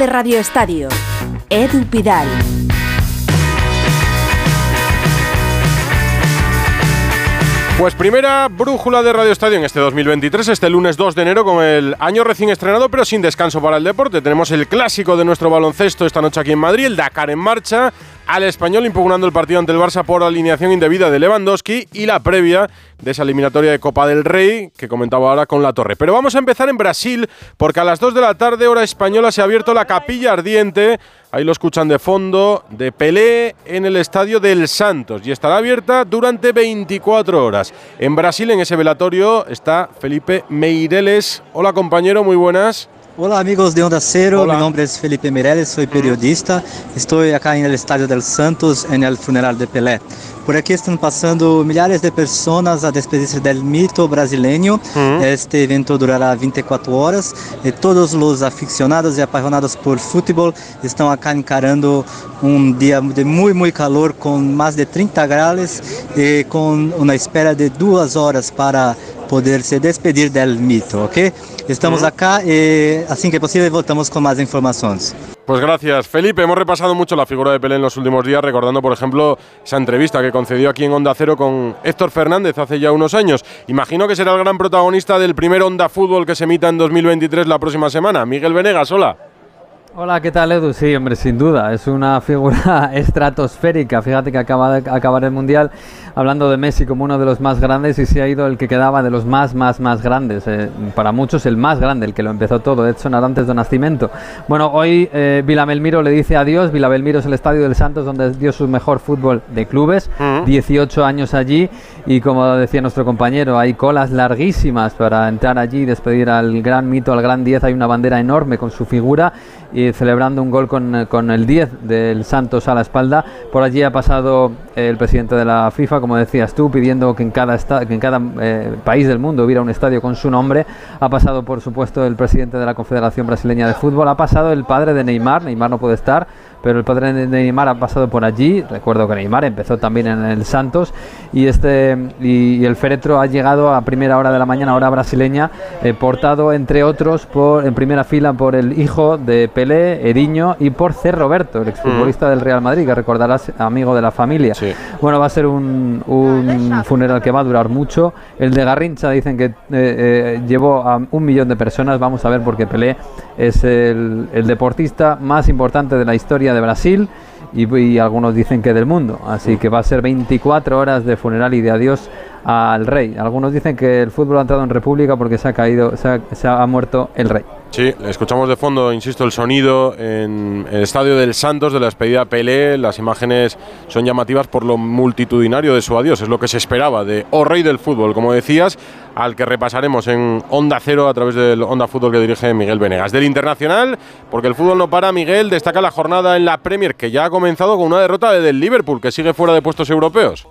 de Radio Estadio. Edu Pidal. Pues primera brújula de Radio Estadio en este 2023, este lunes 2 de enero, con el año recién estrenado, pero sin descanso para el deporte. Tenemos el clásico de nuestro baloncesto esta noche aquí en Madrid, el Dakar en marcha, al español impugnando el partido ante el Barça por alineación indebida de Lewandowski y la previa de esa eliminatoria de Copa del Rey que comentaba ahora con la Torre. Pero vamos a empezar en Brasil, porque a las 2 de la tarde, hora española, se ha abierto la capilla ardiente Ahí lo escuchan de fondo, de Pelé en el estadio del Santos y estará abierta durante 24 horas. En Brasil, en ese velatorio, está Felipe Meireles. Hola compañero, muy buenas. Hola amigos de Onda Cero, mi nombre es Felipe Meireles, soy periodista. Estoy acá en el Estadio del Santos, en el funeral de Pelé. Por aquí están pasando milhares de personas a despedirse del mito brasileño. Este evento durará 24 horas y todos los aficionados y apasionados por fútbol están acá encarando un día de muy muy calor con más de 30 grados y con una espera de dos horas para poder se despedir del mito, ¿ok? Estamos acá y así que posible voltamos con más informaciones. Pues gracias, Felipe. Hemos repasado mucho la figura de Pelé en los últimos días, recordando, por ejemplo, esa entrevista que concedió aquí en Onda Cero con Héctor Fernández hace ya unos años. Imagino que será el gran protagonista del primer Onda Fútbol que se emita en 2023 la próxima semana. Miguel Venegas, hola. Hola, ¿qué tal Edu? Sí, hombre, sin duda, es una figura estratosférica. Fíjate que acaba de acabar el Mundial hablando de Messi como uno de los más grandes y se ha ido el que quedaba de los más, más, más grandes. Eh, para muchos el más grande, el que lo empezó todo, Edson Arantes de Nacimiento. Bueno, hoy eh, Vilamilmiro le dice adiós. Vilamilmiro es el estadio del Santos donde dio su mejor fútbol de clubes, 18 años allí y como decía nuestro compañero, hay colas larguísimas para entrar allí y despedir al gran mito, al gran 10. Hay una bandera enorme con su figura y celebrando un gol con, con, el 10 del Santos a la espalda. Por allí ha pasado el presidente de la FIFA, como decías tú, pidiendo que en cada, que en cada eh, país del mundo hubiera un estadio con su nombre. Ha pasado, por supuesto, el presidente de la Confederación Brasileña de Fútbol. Ha pasado el padre de Neymar. Neymar no puede estar pero el padre de Neymar ha pasado por allí. Recuerdo que Neymar empezó también en el Santos y este y, el féretro ha llegado a primera hora de la mañana, hora brasileña, eh, portado entre otros por en primera fila por el hijo de Pelé, Eriño y por C. Roberto, el exfutbolista del Real Madrid, que recordarás amigo de la familia. Bueno, va a ser un, un, funeral que va a durar mucho. El de Garrincha dicen que eh, eh, llevó a un millón de personas. Vamos a ver porque Pelé es el, el deportista más importante de la historia de Brasil y, algunos dicen que del mundo. Así que va a ser 24 horas de funeral y de adiós al rey. Algunos dicen que el fútbol ha entrado en república porque se ha caído, se ha muerto el rey. Sí, escuchamos de fondo, insisto, el sonido en el estadio del Santos de la despedida Pelé. Las imágenes son llamativas por lo multitudinario de su adiós. Es lo que se esperaba de O Rey del Fútbol, como decías, al que repasaremos en Onda Cero a través del Onda Fútbol que dirige Miguel Venegas. Del Internacional, porque el fútbol no para, Miguel destaca la jornada en la Premier, que ya ha comenzado con una derrota del Liverpool, que sigue fuera de puestos europeos.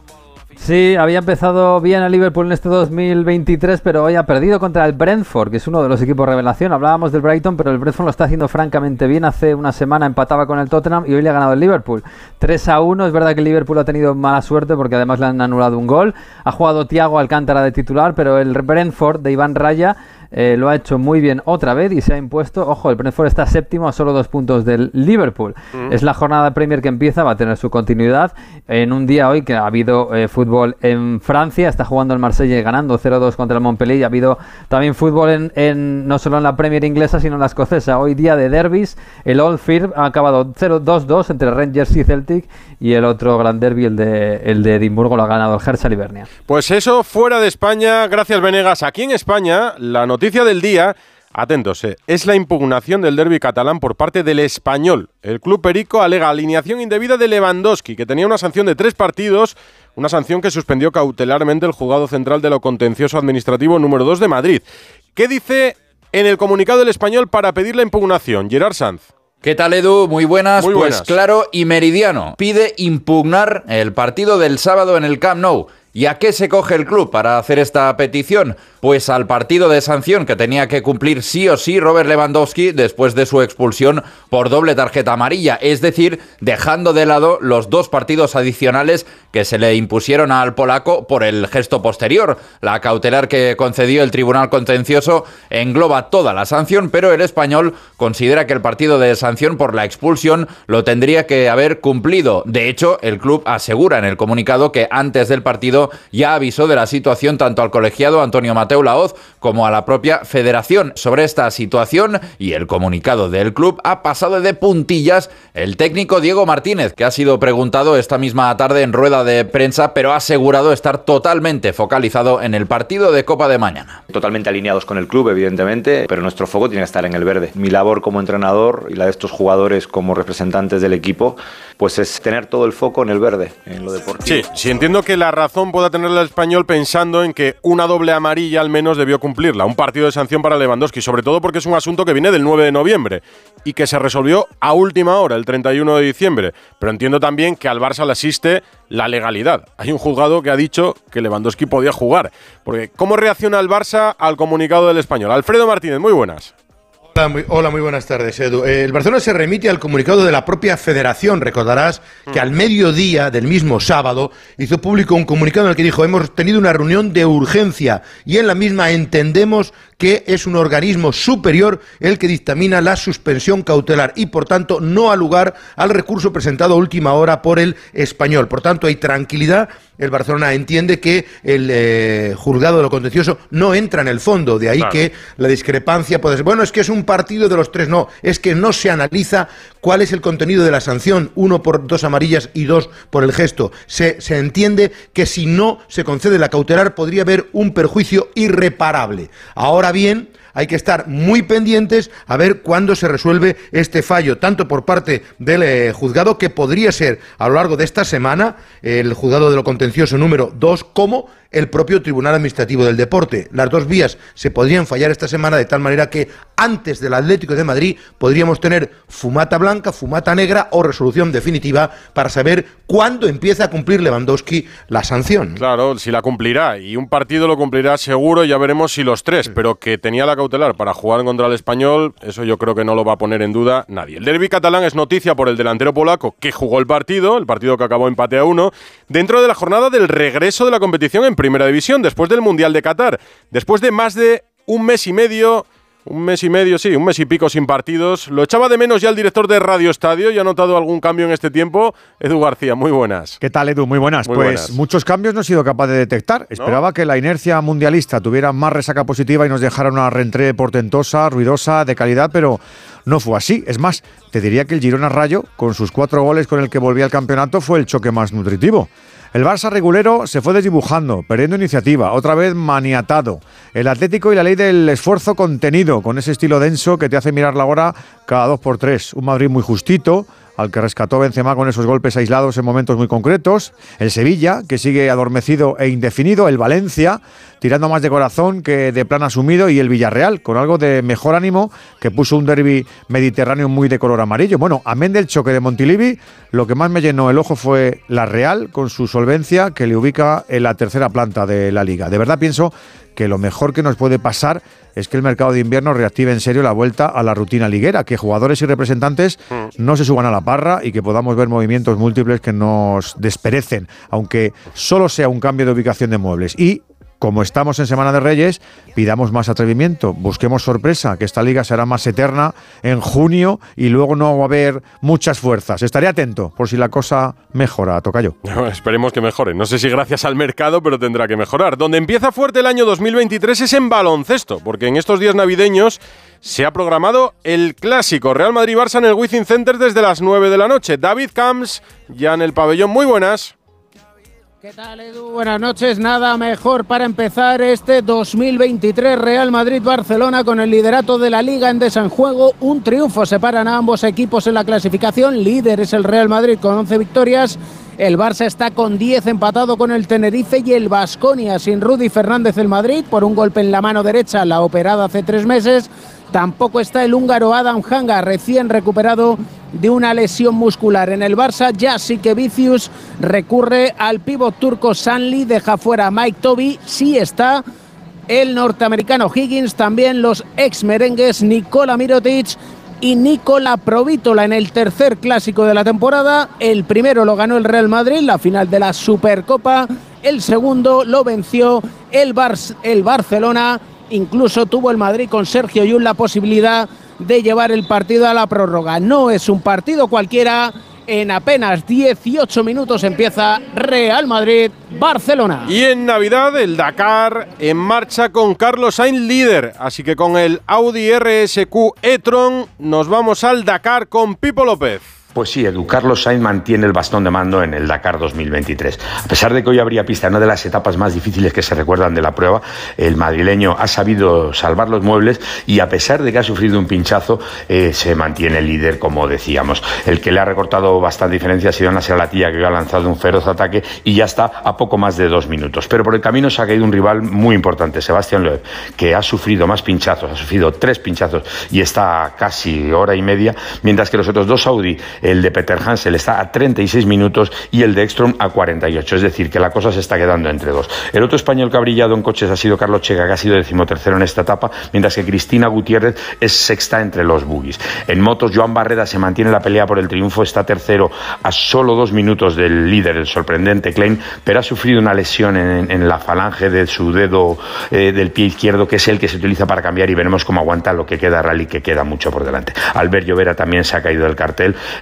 Sí, había empezado bien el Liverpool en este 2023, pero hoy ha perdido contra el Brentford, que es uno de los equipos revelación. Hablábamos del Brighton, pero el Brentford lo está haciendo francamente bien. Hace una semana empataba con el Tottenham y hoy le ha ganado el Liverpool. 3 a 1. Es verdad que el Liverpool ha tenido mala suerte porque además le han anulado un gol. Ha jugado Thiago Alcántara de titular, pero el Brentford de Iván Raya eh, lo ha hecho muy bien otra vez y se ha impuesto. Ojo, el Brentford está séptimo a solo dos puntos del Liverpool. Mm. Es la jornada Premier que empieza, va a tener su continuidad en un día hoy que ha habido eh, fútbol en Francia. Está jugando el Marsella ganando 0-2 contra el Montpellier. Y ha habido también fútbol en, no solo en la Premier inglesa, sino en la escocesa. Hoy día de derbis, el Old Firm ha acabado 0-2-2 entre Rangers y Celtic y el otro gran derby, el de, el de Edimburgo, lo ha ganado el Hertha Livernia. Pues eso, fuera de España, gracias Venegas. Aquí en España, la noticia del día, atentos, eh, es la impugnación del derby catalán por parte del español. El Club Perico alega alineación indebida de Lewandowski, que tenía una sanción de tres partidos, una sanción que suspendió cautelarmente el juzgado central de lo contencioso administrativo número 2 de Madrid. ¿Qué dice en el comunicado del español para pedir la impugnación? Gerard Sanz. ¿Qué tal Edu? Muy buenas. pues claro y meridiano. Pide impugnar el partido del sábado en el Camp Nou ¿Y a qué se coge el club para hacer esta petición? Pues al partido de sanción que tenía que cumplir sí o sí Robert Lewandowski después de su expulsión por doble tarjeta amarilla, es decir, dejando de lado los dos partidos adicionales que se le impusieron al polaco por el gesto posterior. La cautelar que concedió el Tribunal Contencioso engloba toda la sanción, pero el español considera que el partido de sanción por la expulsión lo tendría que haber cumplido. De hecho, el club asegura en el comunicado que antes del partido ya avisó de la situación tanto al colegiado Antonio Laoz como a la propia federación sobre esta situación y el comunicado del club ha pasado de puntillas el técnico Diego Martínez, que ha sido preguntado esta misma tarde en rueda de prensa, pero ha asegurado estar totalmente focalizado en el partido de Copa de mañana. Totalmente alineados con el club, evidentemente, pero nuestro foco tiene que estar en el verde. Mi labor como entrenador y la de estos jugadores como representantes del equipo, pues es tener todo el foco en el verde, en lo deportivo. Sí, sí entiendo que la razón pueda tener el español pensando en que una doble amarilla al menos debió cumplirla, un partido de sanción para Lewandowski, sobre todo porque es un asunto que viene del 9 de noviembre y que se resolvió a última hora, el 31 de diciembre. Pero entiendo también que al Barça le asiste la legalidad. Hay un juzgado que ha dicho que Lewandowski podía jugar. Porque, ¿cómo reacciona el Barça al comunicado del español? Alfredo Martínez, muy buenas. Hola muy, buenas tardes, Edu. Eh, el Barcelona se remite al comunicado de la propia federación. Recordarás que al mediodía del mismo sábado hizo público un comunicado en el que dijo hemos tenido una reunión de urgencia y en la misma entendemos que es un organismo superior el que dictamina la suspensión cautelar y por tanto no ha lugar al recurso presentado a última hora por el español. Por tanto hay tranquilidad. El Barcelona entiende que el eh, juzgado de lo contencioso no entra en el fondo, de ahí que la discrepancia puede ser, bueno, es que es un partido de los tres, no, es que no se analiza cuál es el contenido de la sanción, uno por dos amarillas y dos por el gesto. Se, se entiende que si no se concede la cautelar podría haber un perjuicio irreparable. Ahora bien, hay que estar muy pendientes a ver cuándo se resuelve este fallo, tanto por parte del eh, juzgado, que podría ser a lo largo de esta semana, el juzgado de lo contencioso número 2, como el propio Tribunal Administrativo del Deporte. Las dos vías se podrían fallar esta semana de tal manera que antes del Atlético de Madrid podríamos tener fumata blanca, fumata negra o resolución definitiva para saber cuándo empieza a cumplir Lewandowski la sanción. Claro, si la cumplirá y un partido lo cumplirá seguro, ya veremos si los tres, pero que tenía la cautelar para jugar contra el español, eso yo creo que no lo va a poner en duda nadie. El derby catalán es noticia por el delantero polaco que jugó el partido, el partido que acabó empate a uno, dentro de la jornada del regreso de la competición en Primera División, después del Mundial de Qatar, después de más de un mes y medio un mes y medio, sí, un mes y pico sin partidos. Lo echaba de menos ya el director de Radio Estadio y ha notado algún cambio en este tiempo. Edu García, muy buenas. ¿Qué tal, Edu? Muy buenas. pues muchos cambios no he sido capaz de detectar. Esperaba que la inercia mundialista tuviera más resaca positiva y nos dejara una reentrée portentosa, ruidosa, de calidad, pero no fue así. Es más, te diría que el Girona Rayo, con sus cuatro goles con el que volvía al campeonato, fue el choque más nutritivo. El Barça regulero se fue desdibujando, perdiendo iniciativa, otra vez maniatado. El Atlético y la ley del esfuerzo contenido, con ese estilo denso que te hace mirar la hora cada dos por tres. Un Madrid muy justito, al que rescató Benzema con esos golpes aislados en momentos muy concretos, el Sevilla, que sigue adormecido e indefinido, el Valencia, tirando más de corazón que de plan asumido, y el Villarreal, con algo de mejor ánimo, que puso un derby mediterráneo muy de color amarillo. Bueno, amén del choque de Montilivi, lo que más me llenó el ojo fue la Real, con su solvencia, que le ubica en la tercera planta de la liga. De verdad pienso que lo mejor que nos puede pasar es que el mercado de invierno reactive en serio la vuelta a la rutina liguera, que jugadores y representantes mm. no se suban a la parra y que podamos ver movimientos múltiples que nos desperecen, aunque solo sea un cambio de ubicación de muebles. Y como estamos en Semana de Reyes, pidamos más atrevimiento, busquemos sorpresa, que esta liga será más eterna en junio y luego no va a haber muchas fuerzas. Estaré atento por si la cosa mejora, toca yo. esperemos que mejore. No sé si gracias al mercado, pero tendrá que mejorar. Donde empieza fuerte el año 2023 es en baloncesto, porque en estos días navideños se ha programado el clásico Real Madrid-Barça en el Wizzing Center desde las 9 de la noche. David Camps ya en el pabellón. Muy buenas. ¿Qué tal, Edu? Buenas noches. Nada mejor para empezar este 2023 Real Madrid-Barcelona con el liderato de la Liga en desenjuego. Un triunfo separan a ambos equipos en la clasificación. Líder es el Real Madrid con 11 victorias. El Barça está con 10 empatado con el Tenerife y el Basconia sin Rudy Fernández el Madrid por un golpe en la mano derecha, la operada hace tres meses Tampoco está el húngaro Adam Hanga, recién recuperado de una lesión muscular. En el Barça ya sí que Vicius recurre al pívot turco Sanli, deja fuera a Mike Toby, sí está el norteamericano Higgins, también los ex merengues Nikola Mirotic y Nikola Provítola en el tercer clásico de la temporada. El primero lo ganó el Real Madrid, la final de la Supercopa. El segundo lo venció el, el Barcelona. Incluso tuvo el Madrid con Sergio Yul la posibilidad de llevar el partido a la prórroga. No es un partido cualquiera. En apenas 18 minutos empieza Real Madrid-Barcelona. Y en Navidad el Dakar en marcha con Carlos Sainz líder. Así que con el Audi RSQ e-tron nos vamos al Dakar con Pipo López. Pues sí, Edu, Carlos Sainz mantiene el bastón de mando en el Dakar 2023. A pesar de que hoy habría pista en una de las etapas más difíciles que se recuerdan de la prueba, el madrileño ha sabido salvar los muebles y a pesar de que ha sufrido un pinchazo, eh, se mantiene líder, como decíamos. El que le ha recortado bastante diferencia ha sido Nasser Latilla, que ha lanzado un feroz ataque y ya está a poco más de dos minutos. Pero por el camino se ha caído un rival muy importante, Sebastián Loeb, que ha sufrido más pinchazos, ha sufrido tres pinchazos y está a casi hora y media, mientras que los otros dos Saudi el de Peter Hansel está a 36 minutos y el de Ekstrom a 48. Es decir, que la cosa se está quedando entre dos. El otro español que ha brillado en coches ha sido Carlos Chega, que ha sido decimotercero en esta etapa, mientras que Cristina Gutiérrez es sexta entre los buggies. En motos, Joan Barreda se mantiene la pelea por el triunfo, está tercero a solo dos minutos del líder, el sorprendente Klein, pero ha sufrido una lesión en, la falange de su dedo eh, del pie izquierdo, que es el que se utiliza para cambiar y veremos cómo aguanta lo que queda rally, que queda mucho por delante. Albert Llovera también se ha caído del cartel.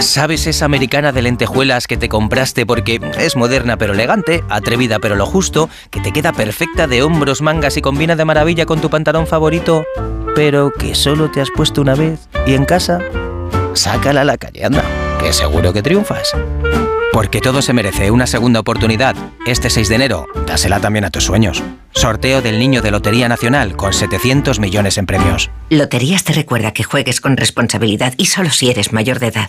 ¿Sabes esa americana de lentejuelas que te compraste porque es moderna pero elegante, atrevida pero lo justo, que te queda perfecta de hombros, mangas y combina de maravilla con tu pantalón favorito, pero que solo te has puesto una vez y en casa? Sácala a la calle, anda, que seguro que triunfas. Porque todo se merece una segunda oportunidad. Este 6 de enero, dásela también a tus sueños. Sorteo del Niño de Lotería Nacional con 700 millones en premios. Loterías te recuerda que juegues con responsabilidad y solo si eres mayor de edad.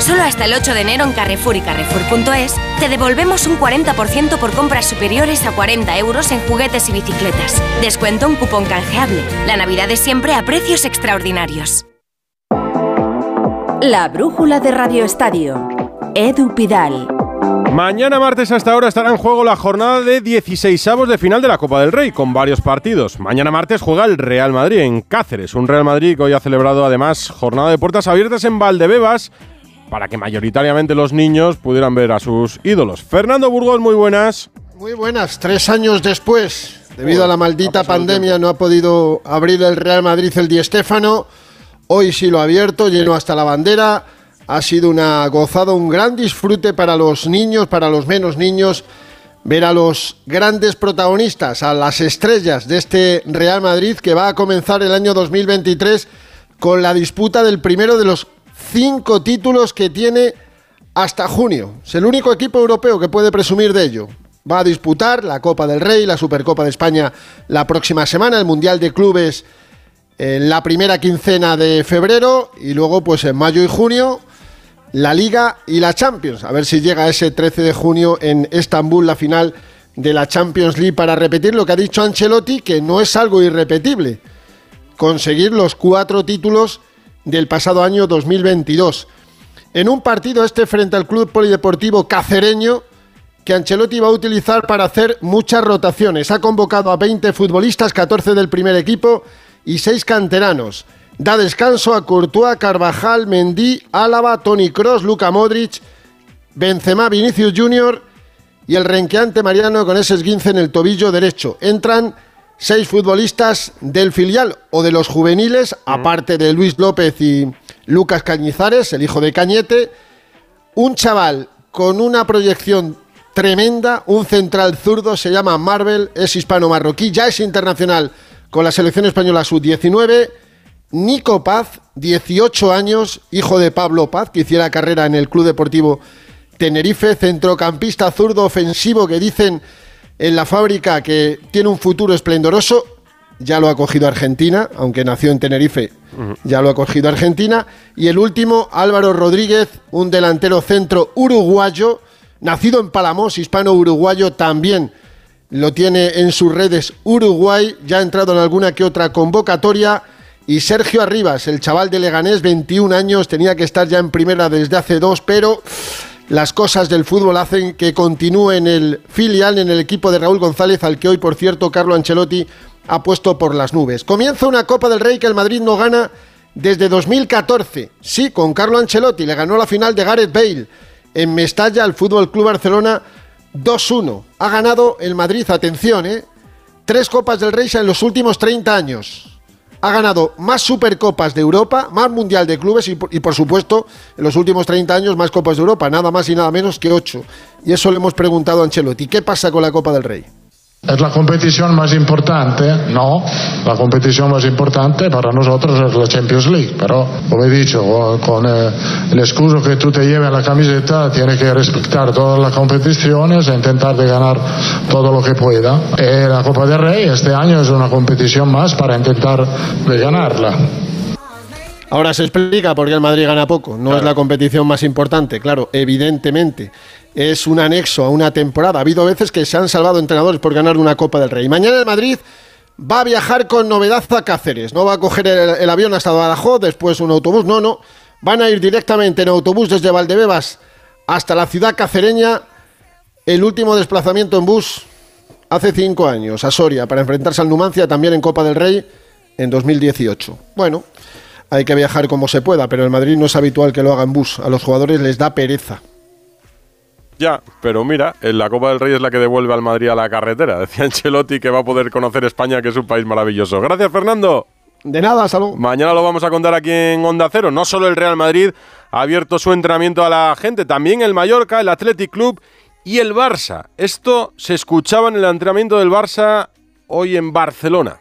Solo hasta el 8 de enero en Carrefour y Carrefour.es te devolvemos un 40% por compras superiores a 40 euros en juguetes y bicicletas. Descuento un cupón canjeable. La Navidad es siempre a precios extraordinarios. La brújula de Radio Estadio. Edu Pidal. Mañana martes hasta ahora estará en juego la jornada de 16 avos de final de la Copa del Rey, con varios partidos. Mañana martes juega el Real Madrid en Cáceres, un Real Madrid que hoy ha celebrado además jornada de puertas abiertas en Valdebebas para que mayoritariamente los niños pudieran ver a sus ídolos. Fernando Burgos, muy buenas. Muy buenas, tres años después, debido a la maldita pandemia, no ha podido abrir el Real Madrid el Di Stéfano. Hoy sí lo ha abierto, lleno hasta la bandera ha sido una gozada, un gran disfrute para los niños, para los menos niños, ver a los grandes protagonistas, a las estrellas de este Real Madrid que va a comenzar el año 2023 con la disputa del primero de los cinco títulos que tiene hasta junio. Es el único equipo europeo que puede presumir de ello. Va a disputar la Copa del Rey, la Supercopa de España la próxima semana, el Mundial de Clubes en la primera quincena de febrero y luego pues en mayo y junio la Liga y la Champions. A ver si llega ese 13 de junio en Estambul la final de la Champions League para repetir lo que ha dicho Ancelotti, que no es algo irrepetible. Conseguir los cuatro títulos del pasado año 2022. En un partido este frente al Club Polideportivo Cacereño, que Ancelotti va a utilizar para hacer muchas rotaciones. Ha convocado a 20 futbolistas, 14 del primer equipo y 6 canteranos. Da descanso a Courtois, Carvajal, Mendy, Álava, Tony Cross, Luca Modric, Benzema, Vinicius Jr. y el renqueante Mariano con ese esguince en el tobillo derecho. Entran seis futbolistas del filial o de los juveniles, aparte de Luis López y Lucas Cañizares, el hijo de Cañete. Un chaval con una proyección tremenda, un central zurdo, se llama Marvel, es hispano-marroquí, ya es internacional con la selección española sub-19. Nico Paz, 18 años, hijo de Pablo Paz, que hiciera carrera en el Club Deportivo Tenerife, centrocampista zurdo ofensivo que dicen en la fábrica que tiene un futuro esplendoroso. Ya lo ha cogido Argentina, aunque nació en Tenerife, ya lo ha cogido Argentina. Y el último, Álvaro Rodríguez, un delantero centro uruguayo, nacido en Palamos, hispano-uruguayo, también lo tiene en sus redes Uruguay, ya ha entrado en alguna que otra convocatoria. Y Sergio Arribas, el chaval de Leganés, 21 años, tenía que estar ya en primera desde hace dos, pero las cosas del fútbol hacen que continúe en el filial, en el equipo de Raúl González, al que hoy, por cierto, Carlo Ancelotti ha puesto por las nubes. Comienza una Copa del Rey que el Madrid no gana desde 2014. Sí, con Carlo Ancelotti, le ganó la final de Gareth Bale en Mestalla al Fútbol Club Barcelona 2-1. Ha ganado el Madrid, atención, ¿eh? Tres Copas del Rey en los últimos 30 años. Ha ganado más Supercopas de Europa, más Mundial de Clubes y, por supuesto, en los últimos 30 años más Copas de Europa, nada más y nada menos que 8. Y eso le hemos preguntado a Ancelotti. ¿Qué pasa con la Copa del Rey? ¿Es la competición más importante? No, la competición más importante para nosotros es la Champions League, pero como he dicho, con eh, el escudo que tú te lleves en la camiseta, tienes que respetar todas las competiciones e intentar de ganar todo lo que pueda. Y la Copa del Rey este año es una competición más para intentar de ganarla. Ahora se explica por qué el Madrid gana poco. No es la competición más importante, claro, evidentemente. Es un anexo a una temporada. Ha habido veces que se han salvado entrenadores por ganar una Copa del Rey. Mañana el Madrid va a viajar con novedad a Cáceres. No va a coger el, avión hasta Badajoz, después un autobús. No, no. Van a ir directamente en autobús desde Valdebebas hasta la ciudad cacereña. El último desplazamiento en bus hace cinco años a Soria para enfrentarse al Numancia también en Copa del Rey en 2018. Bueno, hay que viajar como se pueda, pero el Madrid no es habitual que lo haga en bus. A los jugadores les da pereza. Ya, pero mira, en la Copa del Rey es la que devuelve al Madrid a la carretera. Decía Ancelotti que va a poder conocer España, que es un país maravilloso. Gracias, Fernando. De nada, salud. Mañana lo vamos a contar aquí en Onda Cero. No solo el Real Madrid ha abierto su entrenamiento a la gente, también el Mallorca, el Athletic Club y el Barça. Esto se escuchaba en el entrenamiento del Barça hoy en Barcelona.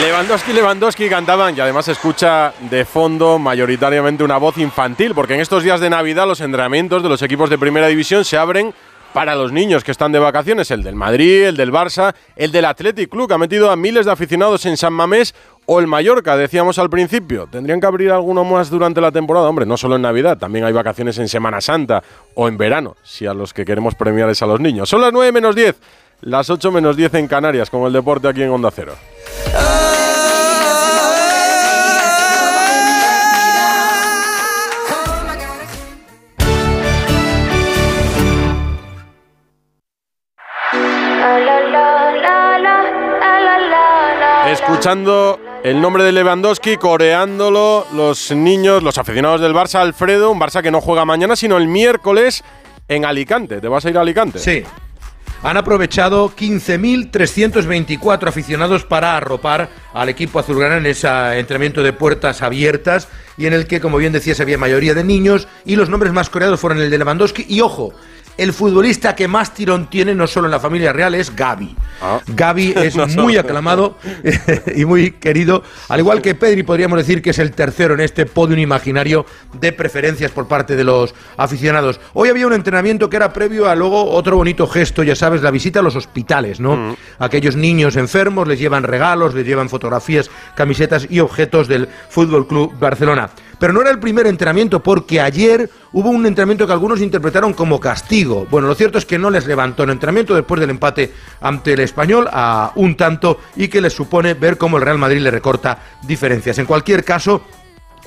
Lewandowski, Lewandowski cantaban y además se escucha de fondo mayoritariamente una voz infantil, porque en estos días de Navidad los entrenamientos de los equipos de primera división se abren para los niños que están de vacaciones, el del Madrid, el del Barça, el del Athletic Club, que ha metido a miles de aficionados en San Mamés, o el Mallorca, decíamos al principio. Tendrían que abrir alguno más durante la temporada, hombre, no solo en Navidad, también hay vacaciones en Semana Santa o en verano, si a los que queremos premiar es a los niños. Son las 9 menos 10, las 8 menos 10 en Canarias, con el deporte aquí en Onda Cero. Escuchando el nombre de Lewandowski, coreándolo los niños, los aficionados del Barça, Alfredo, un Barça que no juega mañana, sino el miércoles en Alicante. ¿Te vas a ir a Alicante? Sí. Han aprovechado 15.324 aficionados para arropar al equipo azulgrana en ese entrenamiento de puertas abiertas y en el que, como bien decías, había mayoría de niños y los nombres más coreados fueron el de Lewandowski y, ojo, el futbolista que más tirón tiene, no solo en la familia real, es Gaby. Ah. Gaby es muy aclamado y muy querido, al igual que Pedri, podríamos decir que es el tercero en este podium imaginario de preferencias por parte de los aficionados. Hoy había un entrenamiento que era previo a luego otro bonito gesto, ya sabes, la visita a los hospitales, ¿no? Mm. Aquellos niños enfermos les llevan regalos, les llevan fotografías, camisetas y objetos del Fútbol Club Barcelona. Pero no era el primer entrenamiento, porque ayer hubo un entrenamiento que algunos interpretaron como castigo. Bueno, lo cierto es que no les levantó el entrenamiento después del empate ante el español a un tanto y que les supone ver cómo el Real Madrid le recorta diferencias. En cualquier caso,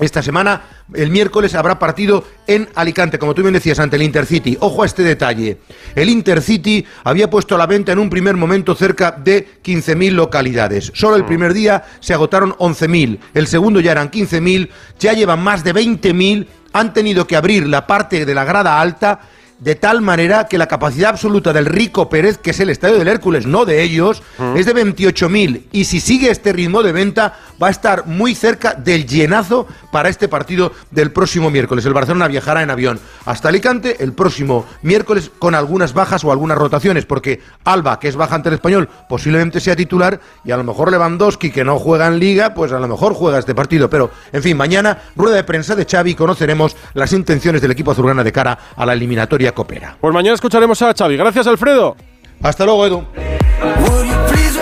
esta semana, el miércoles, habrá partido en Alicante, como tú bien decías, ante el Intercity. Ojo a este detalle. El Intercity había puesto a la venta en un primer momento cerca de 15.000 localidades. Solo el primer día se agotaron 11.000. El segundo ya eran 15.000. Ya llevan más de 20.000. Han tenido que abrir la parte de la grada alta de tal manera que la capacidad absoluta del Rico Pérez, que es el estadio del Hércules, no de ellos, es de 28.000. Y si sigue este ritmo de venta, va a estar muy cerca del llenazo para este partido del próximo miércoles. El Barcelona viajará en avión hasta Alicante el próximo miércoles con algunas bajas o algunas rotaciones, porque Alba, que es baja ante el español, posiblemente sea titular, y a lo mejor Lewandowski, que no juega en liga, pues a lo mejor juega este partido. Pero, en fin, mañana, rueda de prensa de Xavi, conoceremos las intenciones del equipo azulgrana de cara a la eliminatoria Pues mañana escucharemos a Xavi. Gracias, Alfredo. Hasta luego, Edu.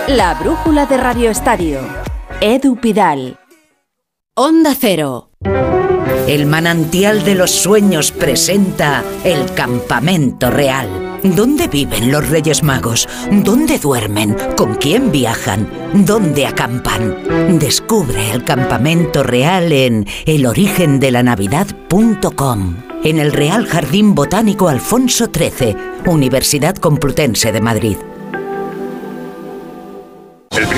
La brújula de Radio Estadio. Edu Pidal. Onda Cero. El manantial de los sueños presenta el campamento real. ¿Dónde viven los Reyes Magos? ¿Dónde duermen? ¿Con quién viajan? ¿Dónde acampan? Descubre el campamento real en elorigendelanavidad.com. En el Real Jardín Botánico Alfonso XIII, Universidad Complutense de Madrid.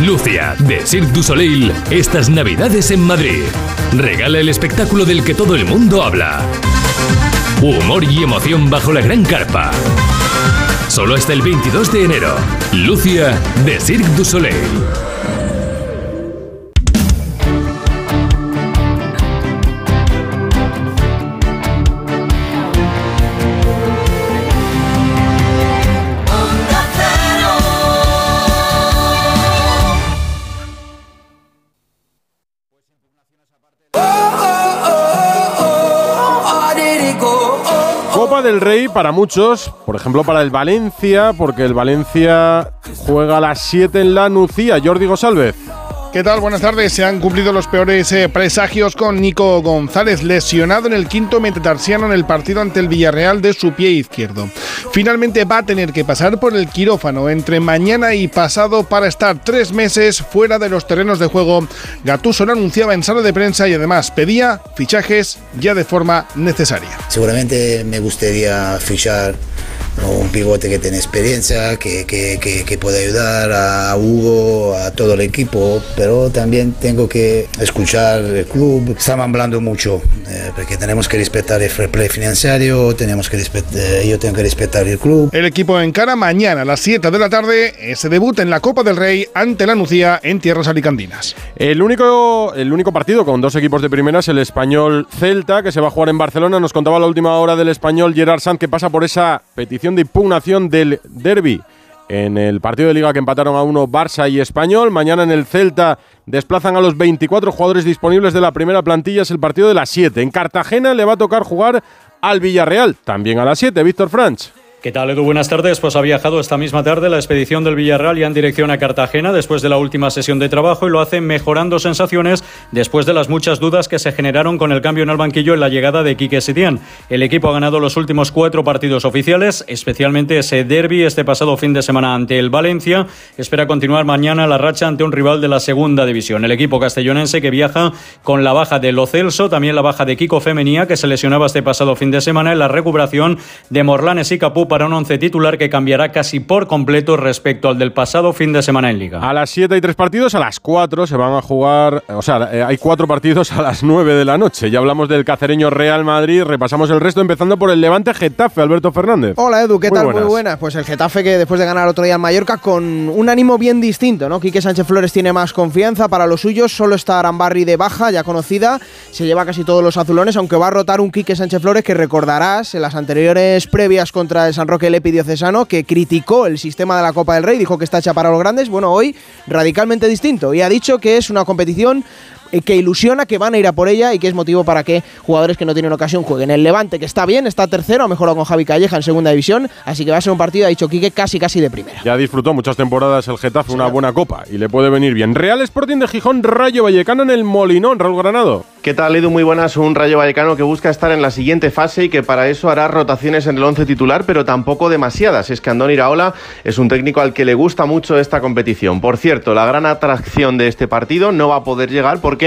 Lucia, de Cirque du Soleil, estas navidades en Madrid. Regala el espectáculo del que todo el mundo habla. Humor y emoción bajo la gran carpa. Solo hasta el 22 de enero. Lucia, de Cirque du Soleil. Del Rey para muchos, por ejemplo para el Valencia, porque el Valencia juega a las 7 en la Nucía. Jordi Gosalvez. ¿Qué tal? Buenas tardes. Se han cumplido los peores eh, presagios con Nico González lesionado en el quinto metatarsiano en el partido ante el Villarreal de su pie izquierdo. Finalmente va a tener que pasar por el quirófano entre mañana y pasado para estar tres meses fuera de los terrenos de juego. Gattuso lo anunciaba en sala de prensa y además pedía fichajes ya de forma necesaria. Seguramente me gustaría fichar un pivote que tiene experiencia, que, que, que, que puede ayudar a Hugo, a todo el equipo, pero también tengo que escuchar el club. Están hablando mucho, eh, porque tenemos que respetar el fair play financiero, tenemos que respetar, eh, yo tengo que respetar el club. El equipo encara mañana a las 7 de la tarde ese debut en la Copa del Rey ante la Nucía en tierras alicantinas. El único, el único partido con dos equipos de primera es el español Celta, que se va a jugar en Barcelona. Nos contaba la última hora del español Gerard Sanz, que pasa por esa petición de impugnación del derby en el partido de liga que empataron a uno Barça y Español. Mañana en el Celta desplazan a los 24 jugadores disponibles de la primera plantilla. Es el partido de las 7. En Cartagena le va a tocar jugar al Villarreal, también a las 7. Víctor Franch. ¿Qué tal, Edu? Buenas tardes. Pues ha viajado esta misma tarde la expedición del Villarreal ya en dirección a Cartagena después de la última sesión de trabajo y lo hace mejorando sensaciones después de las muchas dudas que se generaron con el cambio en el banquillo en la llegada de Quique Setién. El equipo ha ganado los últimos cuatro partidos oficiales, especialmente ese derby este pasado fin de semana ante el Valencia. Espera continuar mañana la racha ante un rival de la segunda división. El equipo castellonense que viaja con la baja de Lo Celso, también la baja de Kiko Femenía, que se lesionaba este pasado fin de semana, en la recuperación de Morlanes y Capú para un once titular que cambiará casi por completo respecto al del pasado fin de semana en Liga. A las 7 hay tres partidos, a las 4 se van a jugar, o sea, eh, hay cuatro partidos a las 9 de la noche. Ya hablamos del cacereño Real Madrid, repasamos el resto, empezando por el Levante Getafe, Alberto Fernández. Hola Edu, ¿qué Muy tal? buenas. Muy buenas. Pues el Getafe que después de ganar otro día en Mallorca con un ánimo bien distinto, ¿no? Quique Sánchez Flores tiene más confianza para los suyos, solo está Arambarri de baja, ya conocida, se lleva casi todos los azulones, aunque va a rotar un Quique Sánchez Flores que recordarás en las anteriores previas contra el San Roque Lepi Diocesano, que criticó el sistema de la Copa del Rey, dijo que está hecha para los grandes, bueno, hoy radicalmente distinto y ha dicho que es una competición que ilusiona, que van a ir a por ella y que es motivo para que jugadores que no tienen ocasión jueguen. El Levante, que está bien, está tercero, ha mejorado con Javi Calleja en segunda división, así que va a ser un partido, ha dicho Quique, casi casi de primera. Ya disfrutó muchas temporadas el Getafe, una buena copa, y le puede venir bien. Real Sporting de Gijón, Rayo Vallecano en el Molinón, Raúl Granado. ¿Qué tal, Edu? Muy buenas. Un Rayo Vallecano que busca estar en la siguiente fase y que para eso hará rotaciones en el once titular, pero tampoco demasiadas. Es que Andón Iraola es un técnico al que le gusta mucho esta competición. Por cierto, la gran atracción de este partido no va a poder llegar porque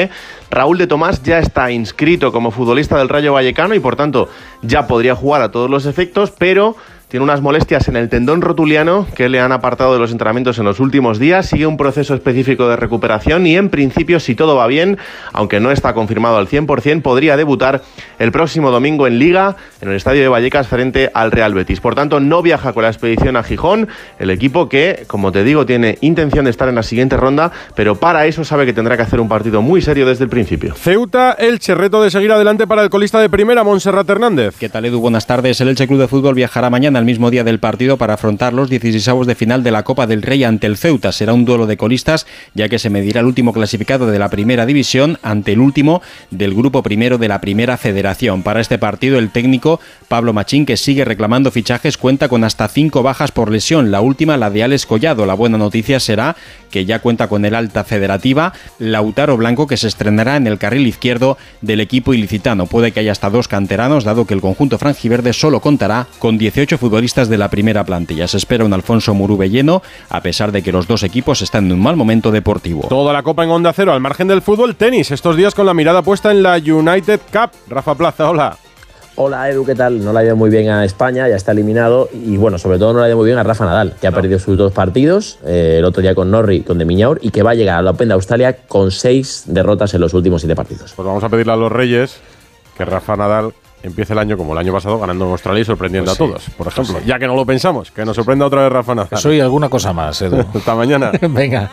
Raúl de Tomás ya está inscrito como futbolista del Rayo Vallecano y por tanto ya podría jugar a todos los efectos, pero tiene unas molestias en el tendón rotuliano que le han apartado de los entrenamientos en los últimos días. Sigue un proceso específico de recuperación y en principio, si todo va bien, aunque no está confirmado al 100%, podría debutar el próximo domingo en Liga en el estadio de Vallecas frente al Real Betis. Por tanto, no viaja con la expedición a Gijón, el equipo que, como te digo, tiene intención de estar en la siguiente ronda, pero para eso sabe que tendrá que hacer un partido muy serio desde el principio. Ceuta, Elche, reto de seguir adelante para el colista de primera, Montserrat Hernández. ¿Qué tal, Edu? Buenas tardes. El Elche Club de Fútbol viajará mañana al mismo día del partido para afrontar los 16avos de final de la Copa del Rey ante el Ceuta. Será un duelo de colistas, ya que se medirá el último clasificado de la primera división ante el último del grupo primero de la primera federación. Para este partido, el técnico Pablo Machín, que sigue reclamando fichajes, cuenta con hasta cinco bajas por lesión. La última, la de Alex Collado. La buena noticia será que ya cuenta con el alta federativa Lautaro Blanco, que se estrenará en el carril izquierdo del equipo ilicitano. Puede que haya hasta dos canteranos, dado que el conjunto franjiverde solo contará con 18 futbolistas de la primera plantilla. Se espera un Alfonso Murube lleno, a pesar de que los dos equipos están en un mal momento deportivo. Toda la copa en Onda Cero, al margen del fútbol, tenis. Estos días con la mirada puesta en la United Cup. Rafa Plaza, hola. Hola Edu, ¿qué tal? No le ha ido muy bien a España, ya está eliminado. Y bueno, sobre todo no le ha ido muy bien a Rafa Nadal, que ha perdido sus dos partidos, eh, el otro día con Norri, con De Miñaur, y que va a llegar a la Open de Australia con seis derrotas en los últimos siete partidos. Pues vamos a pedirle a los Reyes que Rafa Nadal empiece el año como el año pasado, ganando en Australia y sorprendiendo Pues sí, a todos. Por ejemplo, pues sí. ya que no lo pensamos, que nos sorprenda otra vez Rafa Nadal. Soy alguna cosa más, Edu. Hasta mañana. Venga.